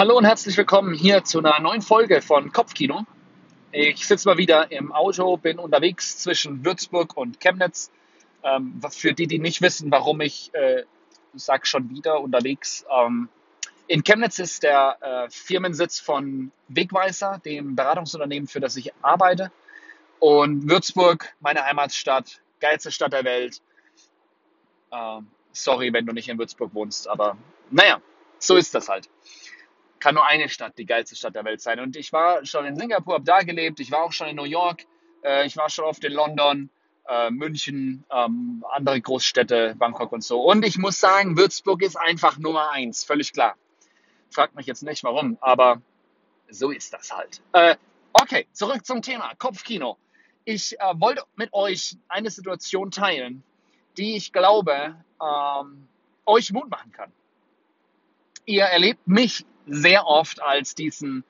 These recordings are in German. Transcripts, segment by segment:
Hallo und herzlich willkommen hier zu einer neuen Folge von Kopfkino. Ich sitze mal wieder im Auto, bin unterwegs zwischen Würzburg und Chemnitz. Ähm, für die, die nicht wissen, warum ich, äh, sag schon wieder unterwegs. Ähm, in Chemnitz ist der äh, Firmensitz von Wegweiser, dem Beratungsunternehmen, für das ich arbeite. Und Würzburg, meine Heimatstadt, geilste Stadt der Welt. Ähm, sorry, wenn du nicht in Würzburg wohnst, aber naja, so ist das halt kann nur eine Stadt die geilste Stadt der Welt sein. Und ich war schon in Singapur, habe da gelebt, ich war auch schon in New York, äh, ich war schon oft in London, äh, München, ähm, andere Großstädte, Bangkok und so. Und ich muss sagen, Würzburg ist einfach Nummer eins, völlig klar. Fragt mich jetzt nicht warum, aber so ist das halt. Äh, okay, zurück zum Thema Kopfkino. Ich äh, wollte mit euch eine Situation teilen, die ich glaube, ähm, euch Mut machen kann. Ihr erlebt mich sehr oft als diesen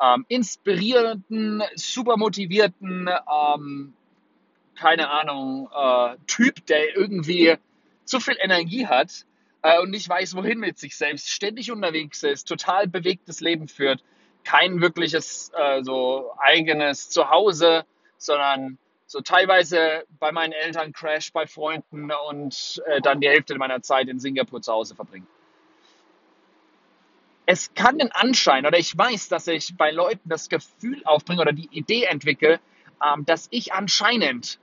ähm, inspirierenden, super motivierten, ähm, keine Ahnung, äh, Typ, der irgendwie zu viel Energie hat äh, und nicht weiß, wohin mit sich selbst, ständig unterwegs ist, total bewegtes Leben führt, kein wirkliches äh, so eigenes Zuhause, sondern so teilweise bei meinen Eltern crash, bei Freunden und äh, dann die Hälfte meiner Zeit in Singapur zu Hause verbringt es kann den Anschein oder ich weiß, dass ich bei Leuten das Gefühl aufbringe oder die Idee entwickle, ähm, dass ich anscheinend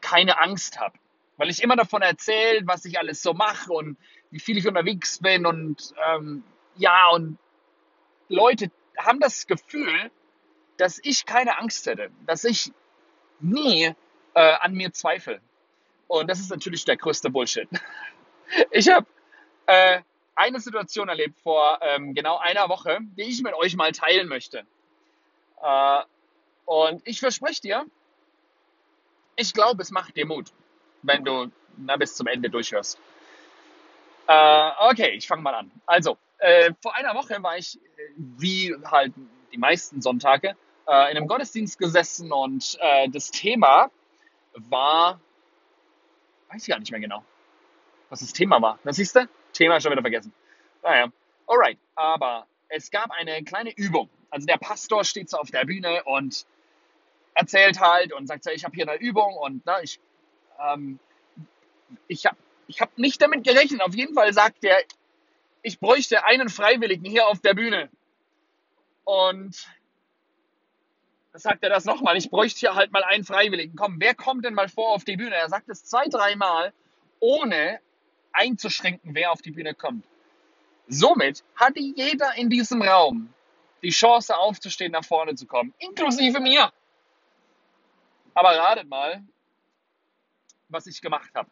keine Angst habe. Weil ich immer davon erzähle, was ich alles so mache und wie viel ich unterwegs bin und ähm, ja, und Leute haben das Gefühl, dass ich keine Angst hätte, dass ich nie äh, an mir zweifle. Und das ist natürlich der größte Bullshit. Ich habe äh, eine Situation erlebt vor ähm, genau einer Woche, die ich mit euch mal teilen möchte. Äh, und ich verspreche dir, ich glaube, es macht dir Mut, wenn du na, bis zum Ende durchhörst. Äh, okay, ich fange mal an. Also, äh, vor einer Woche war ich, wie halt die meisten Sonntage, äh, in einem Gottesdienst gesessen und äh, das Thema war, weiß ich gar nicht mehr genau, was das Thema war. Das siehst du? Thema schon wieder vergessen. Naja, alright. Aber es gab eine kleine Übung. Also der Pastor steht so auf der Bühne und erzählt halt und sagt so, ich habe hier eine Übung und na, ich, ähm, ich habe ich hab nicht damit gerechnet. Auf jeden Fall sagt er, ich bräuchte einen Freiwilligen hier auf der Bühne. Und sagt er das nochmal, ich bräuchte hier halt mal einen Freiwilligen. Komm, wer kommt denn mal vor auf die Bühne? Er sagt es zwei, dreimal, ohne einzuschränken, wer auf die Bühne kommt. Somit hatte jeder in diesem Raum die Chance aufzustehen, nach vorne zu kommen, inklusive mir. Aber ratet mal, was ich gemacht habe.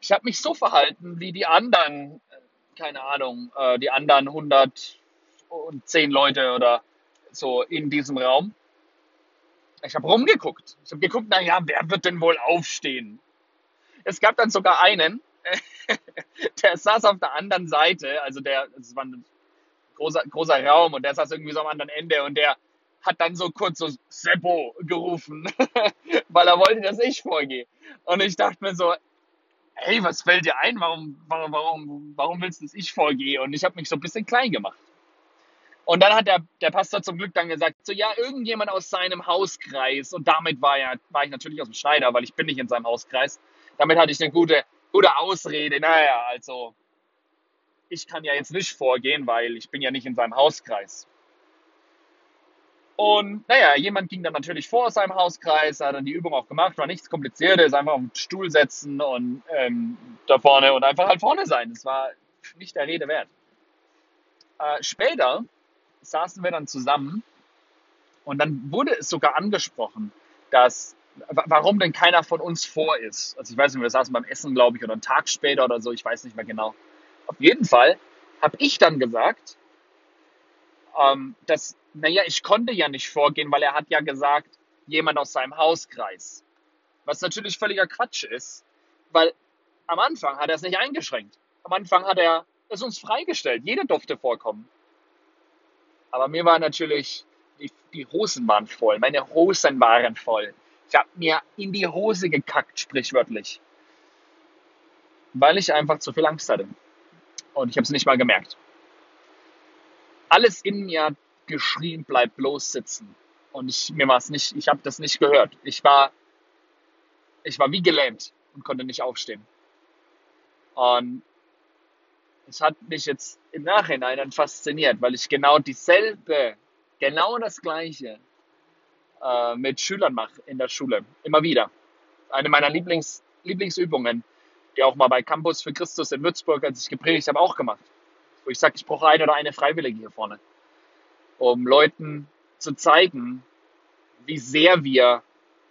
Ich habe mich so verhalten wie die anderen, keine Ahnung, äh, die anderen 110 Leute oder so in diesem Raum. Ich habe rumgeguckt. Ich habe geguckt, naja, wer wird denn wohl aufstehen? Es gab dann sogar einen, der saß auf der anderen Seite, also der, es war ein großer, großer Raum und der saß irgendwie so am anderen Ende und der hat dann so kurz so Seppo gerufen, weil er wollte, dass ich vorgehe. Und ich dachte mir so, hey, was fällt dir ein? Warum, warum, warum, warum willst du, dass ich vorgehe? Und ich habe mich so ein bisschen klein gemacht. Und dann hat der, der Pastor zum Glück dann gesagt, so ja, irgendjemand aus seinem Hauskreis, und damit war, ja, war ich natürlich aus dem Schneider, weil ich bin nicht in seinem Hauskreis, damit hatte ich eine gute gute Ausrede. Naja, also ich kann ja jetzt nicht vorgehen, weil ich bin ja nicht in seinem Hauskreis. Und naja, jemand ging dann natürlich vor aus seinem Hauskreis, hat dann die Übung auch gemacht, war nichts Kompliziertes, einfach auf den Stuhl setzen und ähm, da vorne und einfach halt vorne sein. Das war nicht der Rede wert. Äh, später saßen wir dann zusammen und dann wurde es sogar angesprochen, dass warum denn keiner von uns vor ist. Also ich weiß nicht, wir saßen beim Essen, glaube ich, oder einen Tag später oder so, ich weiß nicht mehr genau. Auf jeden Fall habe ich dann gesagt, ähm, dass, naja, ich konnte ja nicht vorgehen, weil er hat ja gesagt, jemand aus seinem Hauskreis. Was natürlich völliger Quatsch ist, weil am Anfang hat er es nicht eingeschränkt. Am Anfang hat er es uns freigestellt. Jeder durfte vorkommen. Aber mir war natürlich, die, die Hosen waren voll, meine Hosen waren voll. Ich habe mir in die Hose gekackt, sprichwörtlich. Weil ich einfach zu viel Angst hatte. Und ich habe es nicht mal gemerkt. alles in mir hat geschrien, bleib bloß sitzen. Und ich, mir war es nicht, ich habe das nicht gehört. Ich war, ich war wie gelähmt und konnte nicht aufstehen. Und es hat mich jetzt im Nachhinein dann fasziniert, weil ich genau dieselbe, genau das Gleiche äh, mit Schülern mache in der Schule. Immer wieder. Eine meiner Lieblings, Lieblingsübungen, die auch mal bei Campus für Christus in Würzburg, als ich gepredigt habe, auch gemacht. Wo ich sage, ich brauche eine oder eine Freiwillige hier vorne, um Leuten zu zeigen, wie sehr wir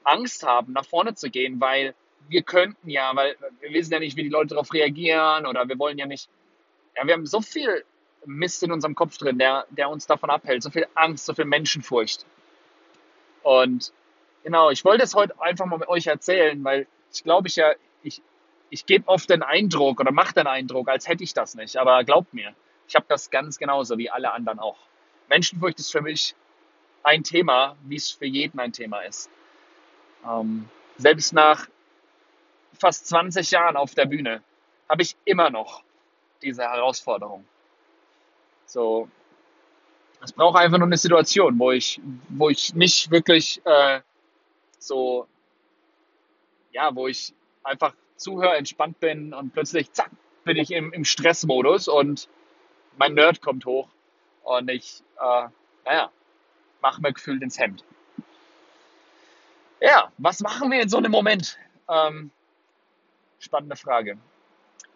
Angst haben, nach vorne zu gehen, weil wir könnten ja, weil wir wissen ja nicht, wie die Leute darauf reagieren oder wir wollen ja nicht ja, wir haben so viel Mist in unserem Kopf drin, der, der uns davon abhält, so viel Angst, so viel Menschenfurcht. Und genau, ich wollte es heute einfach mal mit euch erzählen, weil ich glaube ich ja, ich, ich gebe oft den Eindruck oder mache den Eindruck, als hätte ich das nicht. Aber glaubt mir, ich habe das ganz genauso wie alle anderen auch. Menschenfurcht ist für mich ein Thema, wie es für jeden ein Thema ist. Ähm, selbst nach fast 20 Jahren auf der Bühne habe ich immer noch diese Herausforderung. So, es braucht einfach nur eine Situation, wo ich, wo ich nicht wirklich äh, so, ja, wo ich einfach zuhöre, entspannt bin und plötzlich, zack, bin ich im, im Stressmodus und mein Nerd kommt hoch und ich, äh, naja, mache mir gefühlt ins Hemd. Ja, was machen wir in so einem Moment? Ähm, spannende Frage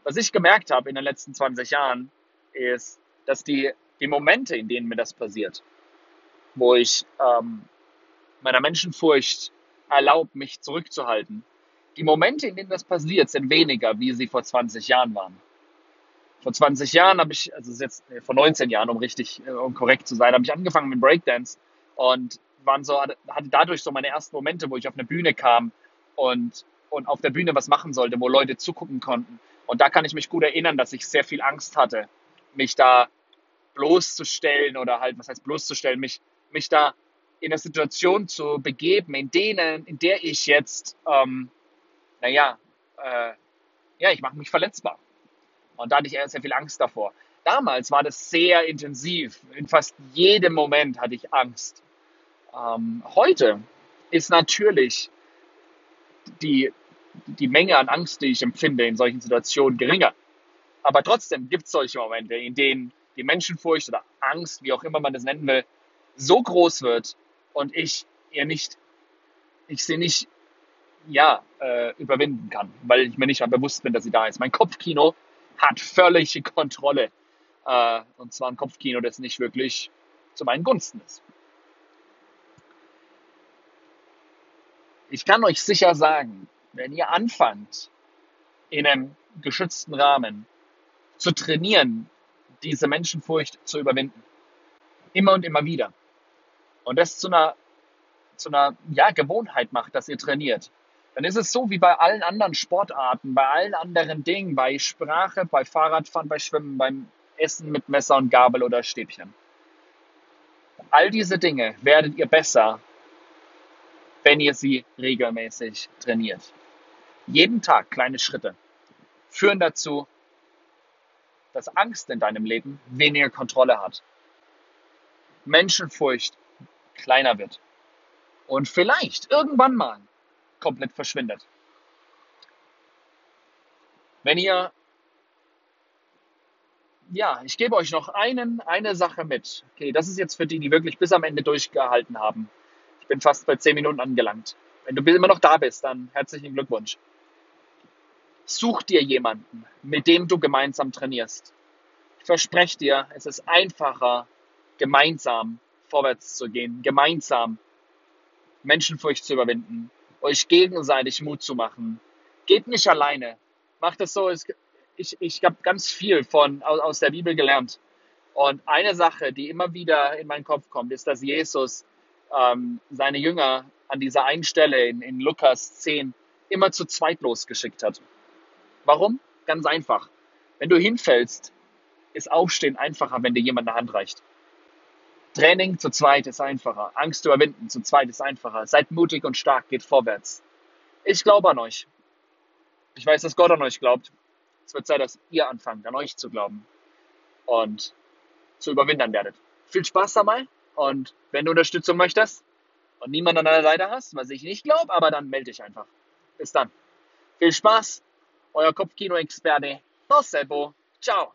was ich gemerkt habe in den letzten 20 Jahren, ist, dass die, die Momente, in denen mir das passiert, wo ich ähm, meiner Menschenfurcht erlaubt, mich zurückzuhalten, die Momente, in denen das passiert, sind weniger, wie sie vor 20 Jahren waren. Vor 20 Jahren habe ich, also jetzt vor 19 Jahren, um richtig, äh, um korrekt zu sein, habe ich angefangen mit Breakdance und waren so, hatte dadurch so meine ersten Momente, wo ich auf eine Bühne kam und, und auf der Bühne was machen sollte, wo Leute zugucken konnten und da kann ich mich gut erinnern, dass ich sehr viel Angst hatte, mich da bloßzustellen oder halt, was heißt bloßzustellen, mich, mich da in eine Situation zu begeben, in denen, in der ich jetzt, ähm, naja, äh, ja, ich mache mich verletzbar. Und da hatte ich sehr viel Angst davor. Damals war das sehr intensiv. In fast jedem Moment hatte ich Angst. Ähm, heute ist natürlich die, die Menge an Angst, die ich empfinde in solchen Situationen, geringer. Aber trotzdem gibt es solche Momente, in denen die Menschenfurcht oder Angst, wie auch immer man das nennen will, so groß wird und ich ihr nicht, ich sie nicht, ja, äh, überwinden kann, weil ich mir nicht bewusst bin, dass sie da ist. Mein Kopfkino hat völlige Kontrolle. Äh, und zwar ein Kopfkino, das nicht wirklich zu meinen Gunsten ist. Ich kann euch sicher sagen, wenn ihr anfangt, in einem geschützten Rahmen zu trainieren, diese Menschenfurcht zu überwinden, immer und immer wieder, und das zu einer, zu einer ja, Gewohnheit macht, dass ihr trainiert, dann ist es so wie bei allen anderen Sportarten, bei allen anderen Dingen, bei Sprache, bei Fahrradfahren, bei Schwimmen, beim Essen mit Messer und Gabel oder Stäbchen. All diese Dinge werdet ihr besser, wenn ihr sie regelmäßig trainiert. Jeden Tag kleine Schritte führen dazu, dass Angst in deinem Leben weniger Kontrolle hat. Menschenfurcht kleiner wird und vielleicht irgendwann mal komplett verschwindet. Wenn ihr, ja, ich gebe euch noch einen, eine Sache mit. Okay, das ist jetzt für die, die wirklich bis am Ende durchgehalten haben. Ich bin fast bei zehn Minuten angelangt. Wenn du immer noch da bist, dann herzlichen Glückwunsch. Such dir jemanden, mit dem du gemeinsam trainierst. Ich verspreche dir, es ist einfacher, gemeinsam vorwärts zu gehen, gemeinsam Menschenfurcht zu überwinden, euch gegenseitig Mut zu machen. Geht nicht alleine. Macht es so. Ich, ich habe ganz viel von, aus der Bibel gelernt. Und eine Sache, die immer wieder in meinen Kopf kommt, ist, dass Jesus ähm, seine Jünger an dieser einen Stelle in, in Lukas 10 immer zu zweit losgeschickt hat. Warum? Ganz einfach. Wenn du hinfällst, ist Aufstehen einfacher, wenn dir jemand eine Hand reicht. Training zu zweit ist einfacher. Angst zu überwinden zu zweit ist einfacher. Seid mutig und stark, geht vorwärts. Ich glaube an euch. Ich weiß, dass Gott an euch glaubt. Es wird Zeit, dass ihr anfangt, an euch zu glauben und zu überwinden werdet. viel Spaß dabei und wenn du Unterstützung möchtest und niemand an deiner Seite hast, was ich nicht glaube, aber dann melde dich einfach. Bis dann. Viel Spaß, euer Kopfkino-Experte, Seppo. Ciao.